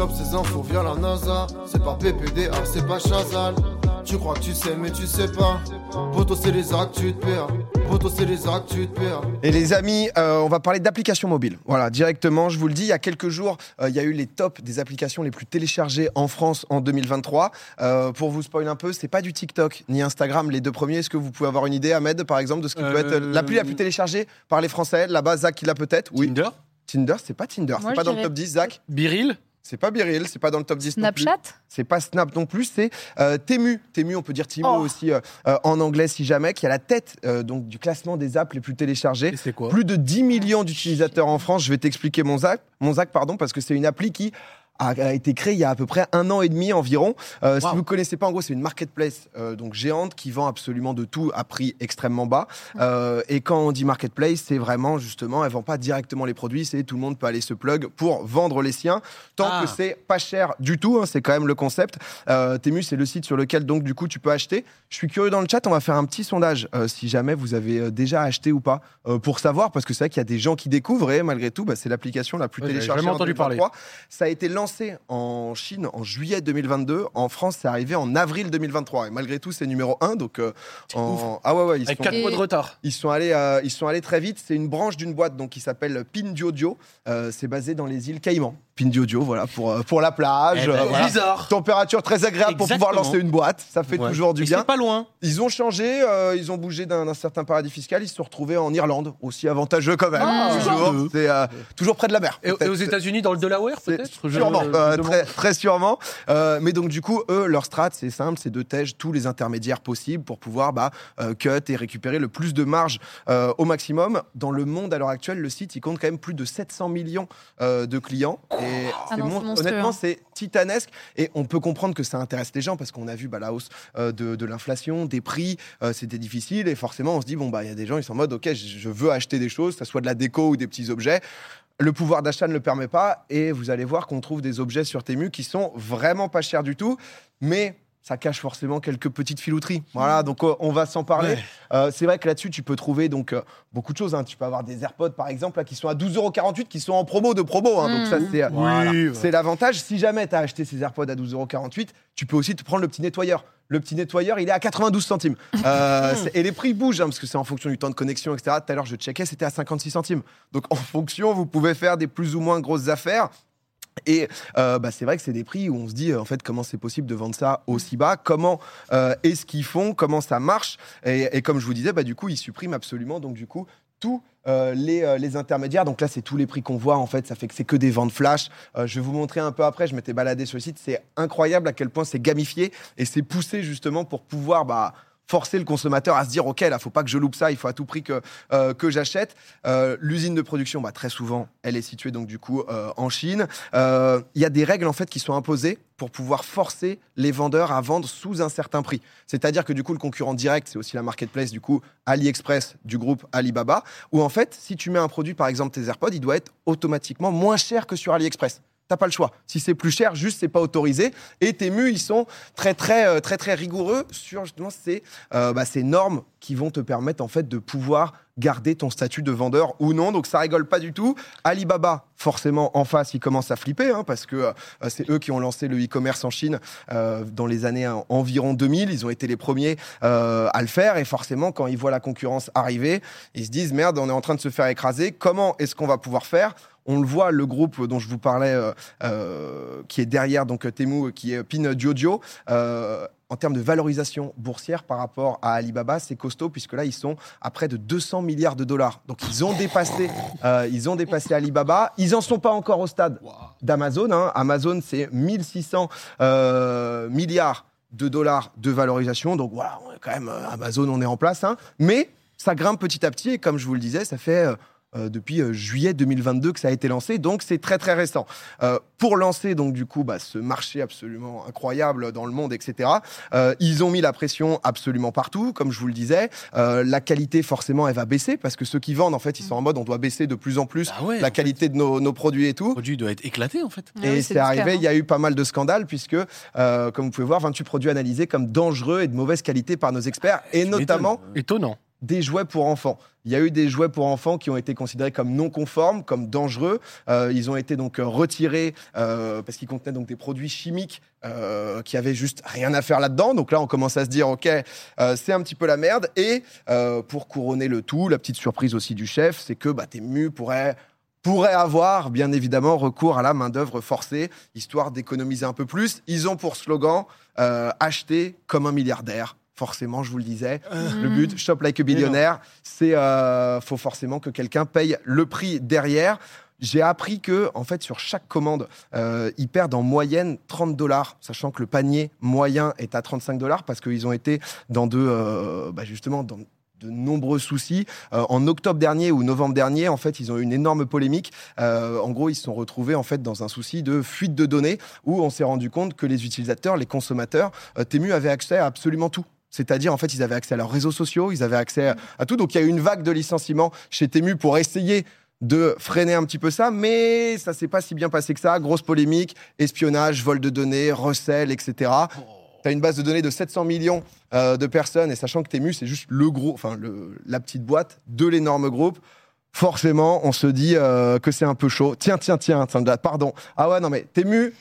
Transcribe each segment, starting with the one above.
chope ces infos via la NASA. C'est pas PPDA, c'est pas Chazal. Tu crois que tu sais, mais tu sais pas. Poto, c'est les actes, tu te perds. Poto, c'est les actes, tu te perds. Et les amis, euh, on va parler d'applications mobiles. Voilà, directement, je vous le dis, il y a quelques jours, euh, il y a eu les tops des applications les plus téléchargées en France en 2023. Euh, pour vous spoiler un peu, c'est pas du TikTok ni Instagram, les deux premiers. Est-ce que vous pouvez avoir une idée, Ahmed, par exemple, de ce qui peut être l'appli la plus téléchargée par les Français? Là-bas, Zach, il l'a peut-être? Oui. Tinder Tinder, c'est pas Tinder, c'est pas dans le top 10, Zach. Biril C'est pas Biril, c'est pas dans le top 10 non plus. Snapchat C'est pas Snap non plus, c'est euh, Temu. Temu, on peut dire Timo Oh. aussi euh, euh, en anglais si jamais, qui a la tête euh, donc du classement des apps les plus téléchargées. Et c'est quoi? Plus de 10 millions d'utilisateurs en France. Je vais t'expliquer mon Zach, mon Zach pardon, parce que c'est une appli qui a, été créée il y a à peu près un an et demi environ. Euh, Si vous connaissez pas, en gros, c'est une marketplace euh, donc géante qui vend absolument de tout à prix extrêmement bas. Euh, et quand on dit marketplace, c'est vraiment justement, elle vend pas directement les produits, c'est tout le monde peut aller se plug pour vendre les siens, tant Ah. que c'est pas cher du tout. hein, c'est quand même le concept. Euh, Temu, c'est le site sur lequel donc du coup tu peux acheter. Je suis curieux dans le chat, on va faire un petit sondage euh, si jamais vous avez déjà acheté ou pas euh, pour savoir, parce que c'est vrai qu'il y a des gens qui découvrent et malgré tout, bah, c'est l'application la plus Ouais, téléchargée jamais en entendu parler. 2023. Ça a été lancé en Chine en juillet 2022. En France, c'est arrivé en avril 2023. Et malgré tout, c'est numéro 1. Donc, euh, en... ah ouais, ouais, ils Avec sont, 4 Et- mois de retard. ils sont allés, euh, ils sont allés très vite. C'est une branche d'une boîte donc qui s'appelle Pinduoduo. Euh, c'est basé dans les îles Caïmans. Pinduoduo, voilà pour euh, pour la plage. Eh ben, euh, voilà. Bizarre. Température très agréable pour pouvoir lancer une boîte. Ça fait Ouais. toujours du Et bien. Pas loin. Ils ont changé, euh, ils ont bougé d'un certain paradis fiscal, ils se sont retrouvés en Irlande, aussi avantageux quand même. Ah. toujours, c'est euh, toujours près de la mer. Et, aux États-Unis, dans le Delaware, C'est peut-être? Sûrement, euh, très, très sûrement. Euh, mais donc du coup, eux, leur strat, c'est simple, c'est de tège tous les intermédiaires possibles pour pouvoir bah, euh, cut et récupérer le plus de marge euh, au maximum. Dans le monde à l'heure actuelle, le site, il compte quand même plus de 700 millions euh, de clients. Et Ah mon- honnêtement, hein. c'est titanesque. Et on peut comprendre que ça intéresse les gens parce qu'on a vu bah, la hausse euh, de, de l'inflation, des prix, euh, c'était difficile. Et forcément, on se dit, bon, bah, il y a des gens, ils sont en mode, OK, je- je veux acheter des choses, que ce soit de la déco ou des petits objets. Le pouvoir d'achat ne le permet pas et vous allez voir qu'on trouve des objets sur Temu qui sont vraiment pas chers du tout, mais ça cache forcément quelques petites filouteries. Voilà, donc euh, on va s'en parler. Ouais. Euh, c'est vrai que là-dessus, tu peux trouver donc euh, beaucoup de choses. hein. Tu peux avoir des AirPods par exemple là, qui sont à 12,48€ qui sont en promo de promo. hein. Donc ça, Mhm. c'est Voilà. L'avantage. Si jamais tu as acheté ces AirPods à 12,48€, tu peux aussi te prendre le petit nettoyeur. Le petit nettoyeur, il est à 92 centimes. Et les prix bougent, hein, parce que c'est en fonction du temps de connexion, etc. Tout à l'heure, je checkais, c'était à 56 centimes. Donc, en fonction, vous pouvez faire des plus ou moins grosses affaires. Et euh, bah, c'est vrai que c'est des prix où on se dit, euh, en fait, comment c'est possible de vendre ça aussi bas? Comment euh, est-ce qu'ils font? Comment ça marche? Et, comme je vous disais, bah, du coup, ils suppriment absolument, donc du coup, tous euh, les, les intermédiaires. Donc là, c'est tous les prix qu'on voit. En fait, ça fait que c'est que des ventes flash. Je vais vous montrer un peu après. Je m'étais baladé sur le site. C'est incroyable à quel point c'est gamifié et c'est poussé justement pour pouvoir bah, forcer le consommateur à se dire ok là faut pas que je loupe ça il faut à tout prix que euh, que j'achète. Euh, l'usine de production bah, très souvent elle est située donc du coup euh, en Chine. Il y a des règles en fait qui sont imposées pour pouvoir forcer les vendeurs à vendre sous un certain prix. C'est-à-dire que du coup le concurrent direct c'est aussi la marketplace du coup AliExpress du groupe Alibaba où en fait si tu mets un produit par exemple tes AirPods il doit être automatiquement moins cher que sur AliExpress T'as pas le choix. Si c'est plus cher, juste c'est pas autorisé. Et Temu, ils sont très très euh, très très rigoureux sur justement ces, euh, bah, ces normes qui vont te permettre en fait de pouvoir garder ton statut de vendeur ou non. Donc ça rigole pas du tout. Alibaba, forcément en face, ils commencent à flipper hein, parce que euh, c'est eux qui ont lancé le e-commerce en Chine euh, dans les années environ 2000. Ils ont été les premiers à le faire et forcément quand ils voient la concurrence arriver, ils se disent merde, on est en train de se faire écraser. Comment est-ce qu'on va pouvoir faire on le voit, le groupe dont je vous parlais, euh, euh, qui est derrière donc Temu, qui est Pin euh, en termes de valorisation boursière par rapport à Alibaba, c'est costaud puisque là ils sont à près de 200 milliards de dollars. Donc ils ont dépassé, euh, Alibaba. Ils en sont pas encore au stade d'Amazon. hein. Amazon c'est 1600 euh, milliards de dollars de valorisation. Donc voilà, quand même euh, Amazon, on est en place. hein. Mais ça grimpe petit à petit et comme je vous le disais, ça fait euh, euh, depuis euh, juillet 2022 que ça a été lancé, donc c'est très très récent. Euh, pour lancer donc du coup bah, ce marché absolument incroyable dans le monde, etc. euh, ils ont mis la pression absolument partout, comme je vous le disais. Euh, la qualité forcément elle va baisser parce que ceux qui vendent en fait ils sont en mode on doit baisser de plus en plus Ah ouais, la en qualité de nos, nos produits et tout. Le produit doit être éclaté, en fait. Ah Et oui, c'est arrivé, il y a eu pas mal de scandales, puisque, euh, comme vous pouvez voir, 28 produits analysés comme dangereux et de mauvaise qualité par nos experts, et Tu notamment. Étonnant. Des jouets pour enfants. Il y a eu des jouets pour enfants qui ont été considérés comme non conformes, comme dangereux. Euh, ils ont été donc euh, retirés euh, parce qu'ils contenaient donc des produits chimiques qui avaient juste rien à faire là-dedans. Donc là, on commence à se dire, ok, c'est un petit peu la merde. Et pour couronner le tout, la petite surprise aussi du chef, c'est que bah, Temu pourrait pourrait avoir bien évidemment recours à la main-d'œuvre forcée, histoire d'économiser un peu plus. Ils ont pour slogan acheter comme un milliardaire. Forcément, je vous le disais, le but, shop like a billionnaire, c'est euh, faut forcément que quelqu'un paye le prix derrière. J'ai appris que, en fait, sur chaque commande, euh, ils perdent en moyenne 30 dollars, sachant que le panier moyen est à 35 dollars parce qu'ils ont été dans de, euh, bah, justement, dans de nombreux soucis. Euh, en octobre dernier ou novembre dernier, en fait, ils ont eu une énorme polémique. Euh, en gros, ils se sont retrouvés en fait dans un souci de fuite de données où on s'est rendu compte que les utilisateurs, les consommateurs, euh, Temu avaient accès à absolument tout. C'est-à-dire, en fait, ils avaient accès à leurs réseaux sociaux, ils avaient accès à, tout. Donc, il y a eu une vague de licenciements chez Temu pour essayer de freiner un petit peu ça, mais ça s'est pas si bien passé que ça. Grosse polémique, espionnage, vol de données, recel, etc. Tu as une base de données de 700 millions euh, de personnes, et sachant que Temu, c'est juste le gros, enfin, la petite boîte de l'énorme groupe, forcément, on se dit euh, que c'est un peu chaud. Tiens, tiens, tiens, pardon. Ah ouais, non, mais Temu,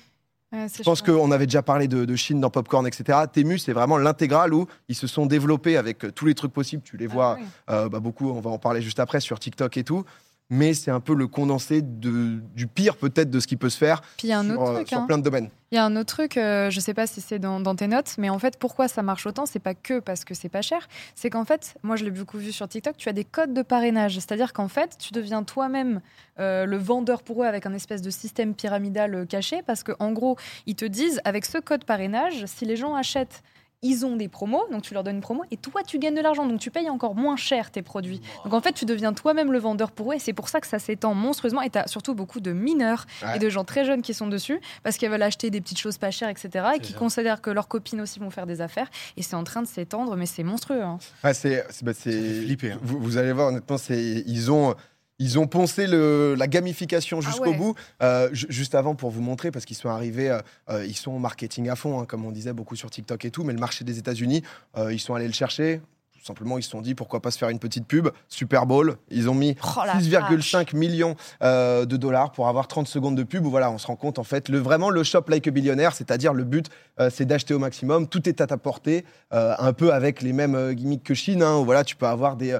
Ouais, je pense qu'on avait déjà parlé de, de Chine dans Popcorn, etc. Temu, c'est vraiment l'intégrale où ils se sont développés avec euh, tous les trucs possibles. Tu les vois Ah oui. euh, bah, beaucoup, on va en parler juste après sur TikTok et tout. Mais c'est un peu le condensé de, du pire peut-être de ce qui peut se faire Puis il y a un sur, autre euh, truc. sur hein. plein de domaines. Il y a un autre truc, euh, je sais pas si c'est dans, dans tes notes, mais en fait, pourquoi ça marche autant C'est pas que parce que c'est pas cher, c'est qu'en fait, moi je l'ai beaucoup vu sur TikTok, tu as des codes de parrainage. C'est-à-dire qu'en fait, tu deviens toi-même euh, le vendeur pour eux avec un espèce de système pyramidal caché, parce qu'en gros, ils te disent, avec ce code parrainage, si les gens achètent ils ont des promos, donc tu leur donnes une promo, et toi tu gagnes de l'argent, donc tu payes encore moins cher tes produits. Donc en fait, tu deviens toi-même le vendeur pour eux, et c'est pour ça que ça s'étend monstrueusement, et tu as surtout beaucoup de mineurs Ouais. et de gens très jeunes qui sont dessus, parce qu'ils veulent acheter des petites choses pas chères, etc., et qui considèrent que leurs copines aussi vont faire des affaires, et c'est en train de s'étendre, mais c'est monstrueux. hein. Ouais, c'est, bah, flipper, hein. Vous, vous allez voir, honnêtement, ils ont. Ils ont poncé le, la gamification jusqu'au Ah ouais. bout. Euh, ju- juste avant, pour vous montrer, parce qu'ils sont arrivés, euh, euh, ils sont marketing à fond, hein, comme on disait beaucoup sur TikTok et tout, mais le marché des États-Unis, euh, ils sont allés le chercher. Simplement, ils se sont dit pourquoi pas se faire une petite pub? Super Bowl, ils ont mis Oh la 6,5 millions euh, de dollars pour avoir 30 secondes de pub. Où voilà, on se rend compte en fait, le, vraiment le shop like a billionnaire, c'est-à-dire le but, euh, c'est d'acheter au maximum. Tout est à ta portée, euh, un peu avec les mêmes gimmicks que Chine. hein, où voilà, tu peux avoir des,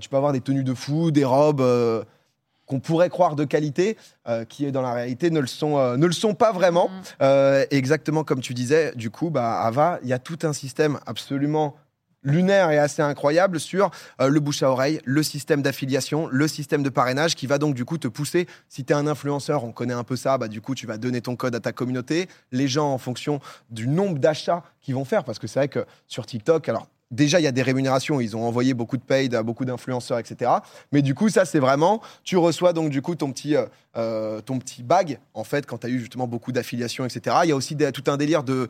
tu peux avoir des tenues de fou, des robes. qu'on pourrait croire de qualité, euh, qui dans la réalité ne le sont, euh, ne le sont pas vraiment. Euh, exactement comme tu disais, du coup, bah, Ava, il y a tout un système absolument lunaire et assez incroyable sur euh, le bouche à oreille, le système d'affiliation, le système de parrainage qui va donc du coup te pousser. Si tu es un influenceur, on connaît un peu ça, bah, du coup tu vas donner ton code à ta communauté. Les gens en fonction du nombre d'achats qu'ils vont faire, parce que c'est vrai que sur TikTok, alors déjà il y a des rémunérations, ils ont envoyé beaucoup de paid à beaucoup d'influenceurs, etc. Mais du coup ça c'est vraiment, tu reçois donc du coup ton petit, euh, euh, ton petit bag en fait quand tu as eu justement beaucoup d'affiliations, etc. Il y a aussi tout un délire de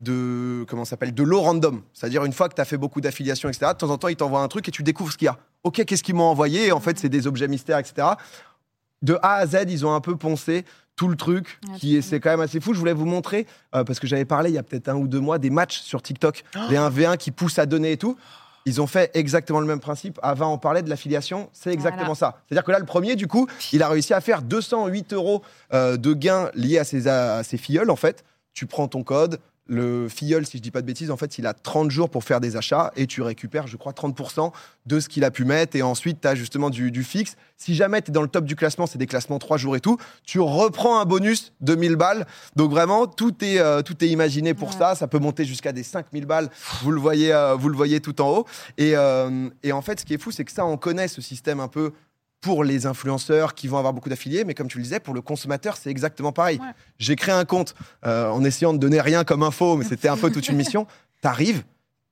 de comment ça s'appelle de l'eau random c'est-à-dire une fois que tu as fait beaucoup d'affiliations etc de temps en temps ils t'envoient un truc et tu découvres ce qu'il y a ok qu'est-ce qu'ils m'ont envoyé? Et en fait c'est des objets mystères etc de A à Z ils ont un peu poncé tout le truc Ouais, qui est absolument. c'est quand même assez fou je voulais vous montrer euh, parce que j'avais parlé il y a peut-être un ou deux mois des matchs sur TikTok les 1v1 qui poussent à donner et tout ils ont fait exactement le même principe. Avant, on parlait de l'affiliation, c'est exactement Voilà. ça. C'est-à-dire que là, le premier, du coup, il a réussi à faire 208 euros euh, de gains liés à ses, à ses filleuls, en fait. Tu prends ton code, le filleul, si je dis pas de bêtises, en fait, il a 30 jours pour faire des achats et tu récupères, je crois, 30% de ce qu'il a pu mettre. Et ensuite, tu as justement du, du fixe. Si jamais tu es dans le top du classement, c'est des classements 3 jours et tout, tu reprends un bonus de 1000 balles. Donc vraiment, tout est, euh, tout est imaginé pour Ouais. ça. Ça peut monter jusqu'à des 5000 balles. Vous le voyez, euh, vous le voyez tout en haut. Et, euh, et en fait, ce qui est fou, c'est que ça, on connaît ce système un peu pour les influenceurs qui vont avoir beaucoup d'affiliés, mais comme tu le disais, pour le consommateur, c'est exactement pareil. Ouais. J'ai créé un compte euh, en essayant de donner rien comme info, mais c'était un peu toute une mission. T'arrives,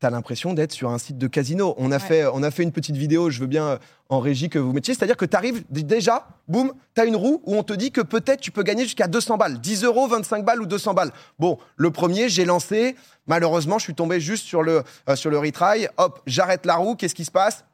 t'as l'impression d'être sur un site de casino. On a, Ouais. fait, on a fait une petite vidéo, je veux bien euh, en régie que vous mettiez, c'est-à-dire que t'arrives déjà, boum, t'as une roue où on te dit que peut-être tu peux gagner jusqu'à 200 balles, 10 euros, 25 balles ou 200 balles. Bon, le premier, j'ai lancé, malheureusement, je suis tombé juste sur le, euh, sur le retry, hop, j'arrête la roue, qu'est-ce qui se passe?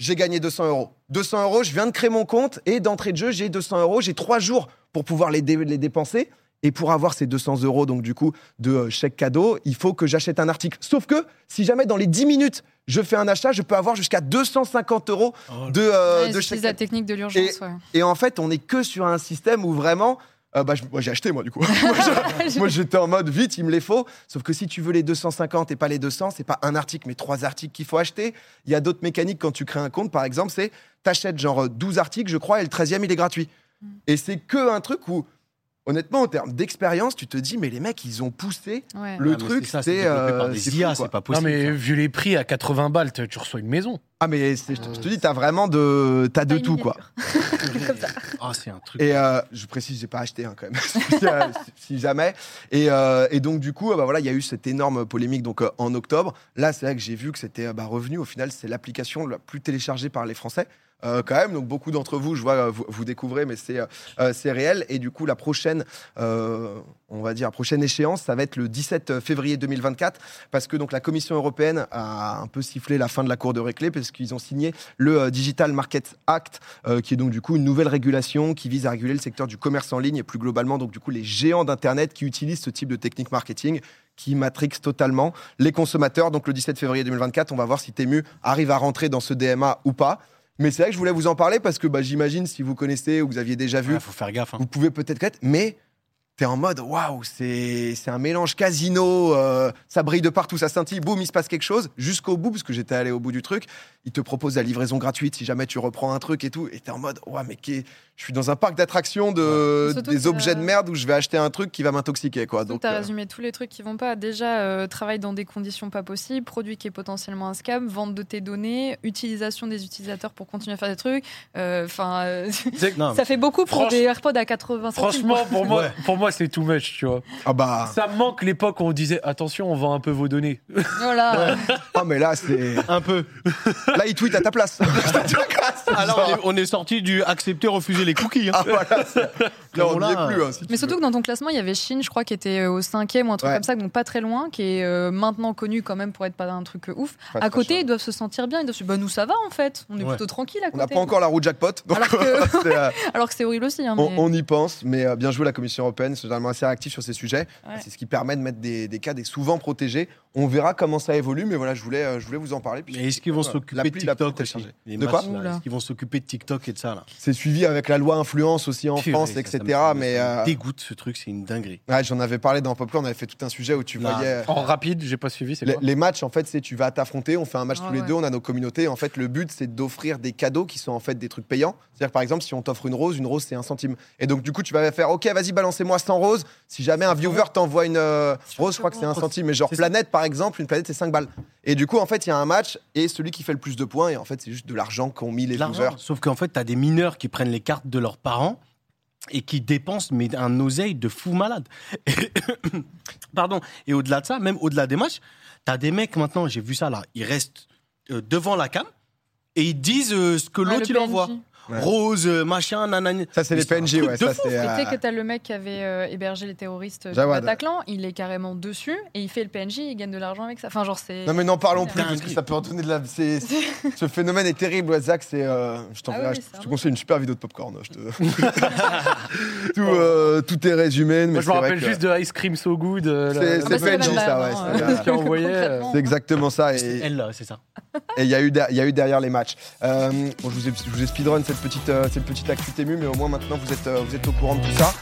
J'ai gagné 200 euros. 200 euros, je viens de créer mon compte et d'entrée de jeu, j'ai 200 euros. J'ai trois jours pour pouvoir les, dé- les dépenser. Et pour avoir ces 200 euros, donc du coup, de euh, chèque cadeau, il faut que j'achète un article. Sauf que, si jamais dans les 10 minutes, je fais un achat, je peux avoir jusqu'à 250 euros Oh, de, euh, Ouais, de ils chèque utilisent la technique de l'urgence. ouais. et en fait, on est que sur un système où vraiment. Euh, bah, je- moi, j'ai acheté, moi, du coup. moi, je- moi, j'étais en mode vite, il me les faut. Sauf que si tu veux les 250 et pas les 200, c'est pas un article, mais trois articles qu'il faut acheter. Il y a d'autres mécaniques quand tu crées un compte, par exemple, c'est t'achètes genre euh, 12 articles, je crois, et le 13e, il est gratuit. Mm. Et c'est que un truc où, honnêtement, en termes d'expérience, tu te dis, mais les mecs, ils ont poussé. Ouais. Le Ah, mais truc, ça, c'est, euh, IA, c'est pas Non, possible. mais ça. vu les prix à 80 balles, tu tu reçois une maison. Ah, mais je te je te dis, t'as vraiment de, t'as de tout, quoi. Comme ça. Ah, c'est un truc. Et euh, je précise, j'ai pas acheté hein, quand même, si, euh, si jamais. Et, euh, et donc du coup, euh, bah, voilà, il y a eu cette énorme polémique donc euh, en octobre. Là, c'est vrai que j'ai vu que c'était euh, bah, revenu. Au final, c'est l'application la plus téléchargée par les Français. Euh, quand même, donc beaucoup d'entre vous, je vois, euh, vous, vous découvrez, mais c'est euh, c'est réel. Et du coup, la prochaine, on va dire, prochaine échéance, ça va être le 17 février 2024, parce que donc la Commission européenne a un peu sifflé la fin de la cour de récré, parce qu'ils ont signé le Digital Market Act, qui est donc du coup une nouvelle régulation qui vise à réguler le secteur du commerce en ligne et plus globalement donc du coup les géants d'internet qui utilisent ce type de technique marketing qui matrixent totalement les consommateurs. Donc le 17 février 2024, on va voir si Temu arrive à rentrer dans ce DMA ou pas. Mais c'est vrai que je voulais vous en parler parce que bah, j'imagine si vous connaissez ou vous aviez déjà vu, Il faut faire gaffe. hein. vous pouvez peut-être connaître, mais t'es en mode waouh, c'est c'est un mélange casino, euh, ça brille de partout, ça scintille, boum, il se passe quelque chose, jusqu'au bout, parce que j'étais allé au bout du truc, il te propose la livraison gratuite si jamais tu reprends un truc et tout, et t'es en mode waouh, mais je suis dans un parc d'attractions de, des objets de merde où je vais acheter un truc qui va m'intoxiquer, quoi. Donc, Donc, tu as euh, résumé tous les trucs qui vont pas. Déjà, euh, travail dans des conditions pas possibles, produit qui est potentiellement un scam, vente de tes données, utilisation des utilisateurs pour continuer à faire des trucs. Euh, Enfin, euh, ça fait beaucoup pour Franch- des AirPods à 80 centimes. Franchement, pour moi, Ouais. pour moi c'est too much, tu vois. ah bah, Ça me manque l'époque où on disait attention, on vend un peu vos données. Voilà. ah mais là c'est, un peu. là il tweet à ta place. Alors, on est, on est sorti du accepter, refuser les cookies. hein. ah voilà, c'est- là on n'y Là, est plus. hein, si Mais surtout veux. que dans ton classement, il y avait Chine, je crois, qui était euh, au cinquième ou un truc Ouais. comme ça, donc pas très loin, qui est euh, maintenant connu quand même pour être pas un truc euh, ouf. Pas à côté, cher. ils doivent se sentir bien. Ils doivent se dire, bah nous ça va en fait, on est Ouais. plutôt tranquille à on côté. n'a pas encore la roue jackpot, donc Alors que- c'est, euh, Alors que c'est horrible aussi. Hein, On, mais- on y pense, mais euh, bien joué la Commission européenne, c'est généralement assez actif sur ces sujets. Ouais. C'est ce qui permet de mettre des, des cas des souvent protégés. On verra comment ça évolue, mais voilà, je voulais, je voulais vous en parler. Mais est-ce qu'ils vont s'occuper de TikTok De quoi. Est-ce qu'ils vont s'occuper de TikTok et de ça là? C'est suivi avec la loi influence aussi en France, ça, etc. ça me- ça me mais euh, dégoûte ce truc, c'est une dinguerie. ouais, j'en avais parlé dans Popcorn, on avait fait tout un sujet où tu Là. voyais. En rapide, j'ai pas suivi, c'est Les, les matchs, en fait, c'est tu vas t'affronter, on fait un match Ah tous les ouais. deux, on a nos communautés. En fait, le but, c'est d'offrir des cadeaux qui sont en fait des trucs payants. C'est-à-dire, par exemple, si on t'offre une rose, une rose, c'est un centime. Et donc, du coup, tu vas faire, OK, vas-y, balancez-moi 100 roses. Si jamais un viewer t'envoie une euh, rose, je crois que c'est un centime. Mais genre, planète, par exemple, une planète, c'est 5 balles. Et du coup, en fait, il y a un match et celui qui fait le plus de points, et en fait, c'est juste de l'argent qu'ont mis les viewers. Sauf qu'en fait, tu as des mineurs qui prennent les cartes de leurs parents et qui dépensent mais un oseille de fou malade. Et- Pardon. Et au-delà de ça, même au-delà des matchs, tu as des mecs maintenant, j'ai vu ça là, ils restent euh, devant la cam et ils disent euh, ce que Ouais, l'autre il envoie. Ouais. Rose, euh, machin, nanani. Ça, c'est les PNJ, ouais. Ça, c'est. Et tu sais euh, que t'as le mec qui avait euh, hébergé les terroristes du Jawad. Bataclan, il est carrément dessus et il fait le PNJ, il gagne de l'argent avec ça. Enfin, genre, c'est. Non mais n'en parlons plus parce que ça peut en donner de la. c'est- Ce phénomène est terrible, ouais, Zach. C'est. euh, Je. Ah oui, je- te conseille une super vidéo de popcorn. Je te... tout, euh, tout est résumé. Mais Moi, je me rappelle que juste de Ice Cream So Good. euh, C'est- Ah PNJ, même ça, ouais, c'est euh, euh, exactement ça. Elle là, c'est ça. et il y, a eu der- il y a eu derrière les matchs. Euh, bon, je, vous ai, je vous ai speedrun cette petite, euh, cette petite actu émue, mais au moins maintenant euh, vous êtes au courant de tout ça.